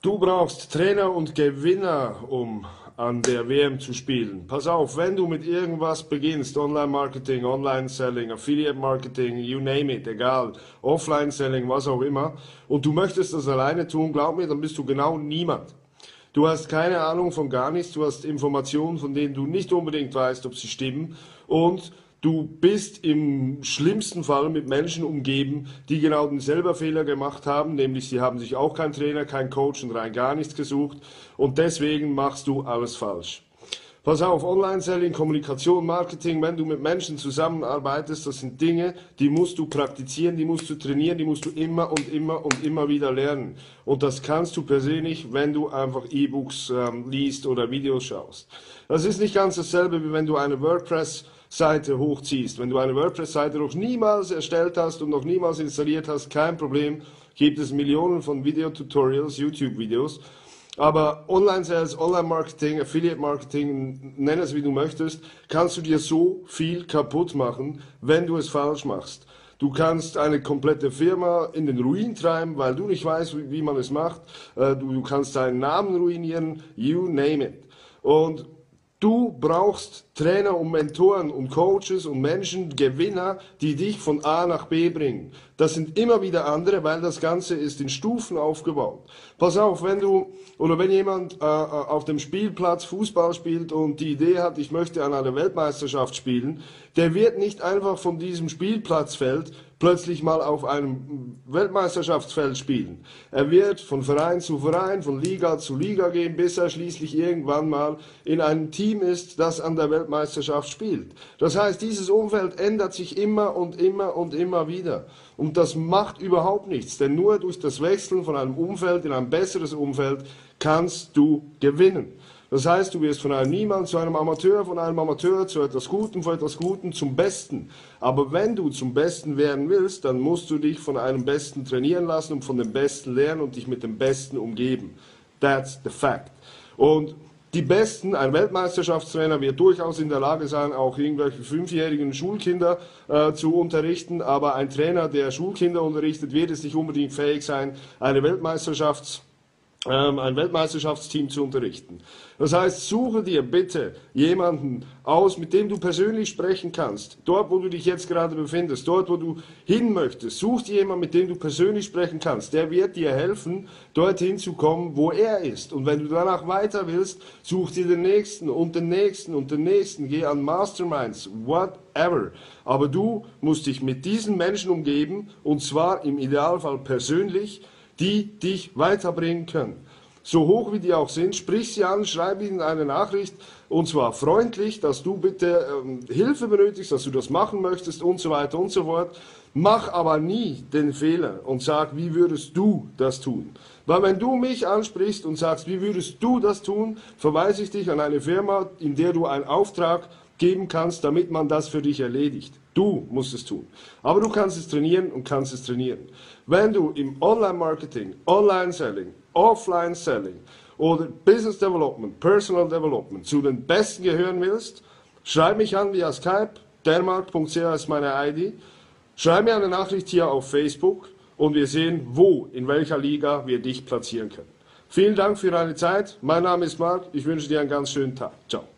Du brauchst Trainer und Gewinner, um an der WM zu spielen. Pass auf, wenn du mit irgendwas beginnst, Online-Marketing, Online-Selling, Affiliate-Marketing, you name it, egal, Offline-Selling, was auch immer, und du möchtest das alleine tun, glaub mir, dann bist du genau niemand. Du hast keine Ahnung von gar nichts, du hast Informationen, von denen du nicht unbedingt weißt, ob sie stimmen, und Du bist im schlimmsten Fall mit Menschen umgeben, die genau denselben Fehler gemacht haben, nämlich sie haben sich auch keinen Trainer, keinen Coach und rein gar nichts gesucht und deswegen machst du alles falsch. Pass auf, Online-Selling, Kommunikation, Marketing, wenn du mit Menschen zusammenarbeitest, das sind Dinge, die musst du praktizieren, die musst du trainieren, die musst du immer und immer und immer wieder lernen. Und das kannst du persönlich, wenn du einfach E-Books ähm, liest oder Videos schaust. Das ist nicht ganz dasselbe, wie wenn du eine WordPress Seite hochziehst. Wenn du eine WordPress-Seite noch niemals erstellt hast und noch niemals installiert hast, kein Problem, gibt es Millionen von Videotutorials, YouTube-Videos. Aber Online-Sales, Online-Marketing, Affiliate-Marketing, nenn es wie du möchtest, kannst du dir so viel kaputt machen, wenn du es falsch machst. Du kannst eine komplette Firma in den Ruin treiben, weil du nicht weißt, wie, man es macht. Äh, du kannst deinen Namen ruinieren, you name it. Und Du brauchst Trainer und Mentoren und Coaches und Menschen, Gewinner, die dich von A nach B bringen. Das sind immer wieder andere, weil das Ganze ist in Stufen aufgebaut. Pass auf, wenn du oder wenn jemand äh, äh auf dem Spielplatz Fußball spielt und die Idee hat, ich möchte an einer Weltmeisterschaft spielen, der wird nicht einfach von diesem Spielplatzfeld plötzlich mal auf einem Weltmeisterschaftsfeld spielen. Er wird von Verein zu Verein, von Liga zu Liga gehen, bis er schließlich irgendwann mal in einem Team ist, das an der Weltmeisterschaft spielt. Das heißt, dieses Umfeld ändert sich immer und immer und immer wieder. Und das macht überhaupt nichts, denn nur durch das Wechseln von einem Umfeld in ein besseres Umfeld kannst du gewinnen. Das heißt, du wirst von einem Niemand zu einem Amateur, von einem Amateur zu etwas Gutem, von etwas Gutem zum Besten. Aber wenn du zum Besten werden willst, dann musst du dich von einem Besten trainieren lassen und von dem Besten lernen und dich mit dem Besten umgeben. That's the fact. Und die Besten, ein Weltmeisterschaftstrainer wird durchaus in der Lage sein, auch irgendwelche fünfjährigen Schulkinder äh, zu unterrichten, aber ein Trainer, der Schulkinder unterrichtet, wird es nicht unbedingt fähig sein, eine Weltmeisterschafts ein Weltmeisterschaftsteam zu unterrichten. Das heißt, suche dir bitte jemanden aus, mit dem du persönlich sprechen kannst. Dort, wo du dich jetzt gerade befindest, dort, wo du hin möchtest, such dir jemanden, mit dem du persönlich sprechen kannst. Der wird dir helfen, dorthin zu kommen, wo er ist. Und wenn du danach weiter willst, such dir den nächsten und den nächsten und den nächsten. Geh an Masterminds, whatever. Aber du musst dich mit diesen Menschen umgeben, und zwar im Idealfall persönlich, die dich weiterbringen können. So hoch wie die auch sind, sprich sie an, schreib ihnen eine Nachricht und zwar freundlich, dass du bitte ähm, Hilfe benötigst, dass du das machen möchtest und so weiter und so fort. Mach aber nie den Fehler und sag, wie würdest du das tun? Weil wenn du mich ansprichst und sagst, wie würdest du das tun, verweise ich dich an eine Firma, in der du einen Auftrag geben kannst, damit man das für dich erledigt. Du musst es tun. Aber du kannst es trainieren und kannst es trainieren. Wenn du im Online-Marketing, Online-Selling, Offline-Selling oder Business Development, Personal Development zu den Besten gehören willst, schreib mich an via Skype, dermarkt.ch ist meine ID. Schreib mir eine Nachricht hier auf Facebook und wir sehen, wo, in welcher Liga wir dich platzieren können. Vielen Dank für deine Zeit. Mein Name ist Marc. Ich wünsche dir einen ganz schönen Tag. Ciao.